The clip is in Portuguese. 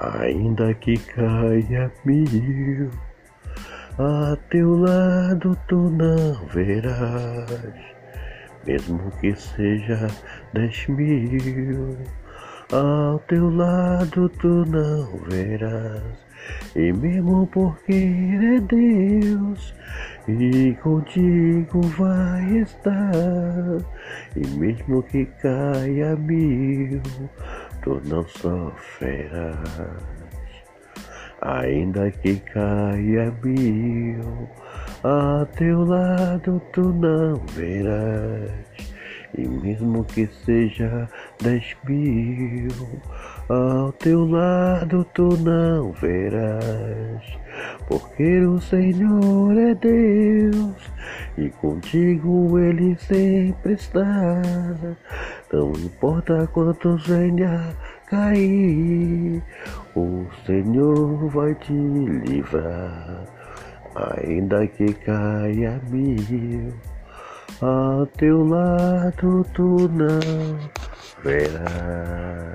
Ainda que caia mil, a teu lado tu não verás, mesmo que seja dez mil, ao teu lado tu não verás, e mesmo porque é Deus, e contigo vai estar, e mesmo que caia mil, tu não sofrerás. Ainda que caia mil, a teu lado tu não verás. E mesmo que seja dez mil, ao teu lado tu não verás. Porque o Senhor é Deus e contigo Ele sempre está. Não importa quantos venha cair, o Senhor vai te livrar. Ainda que caia mil, a teu lado tu não verás.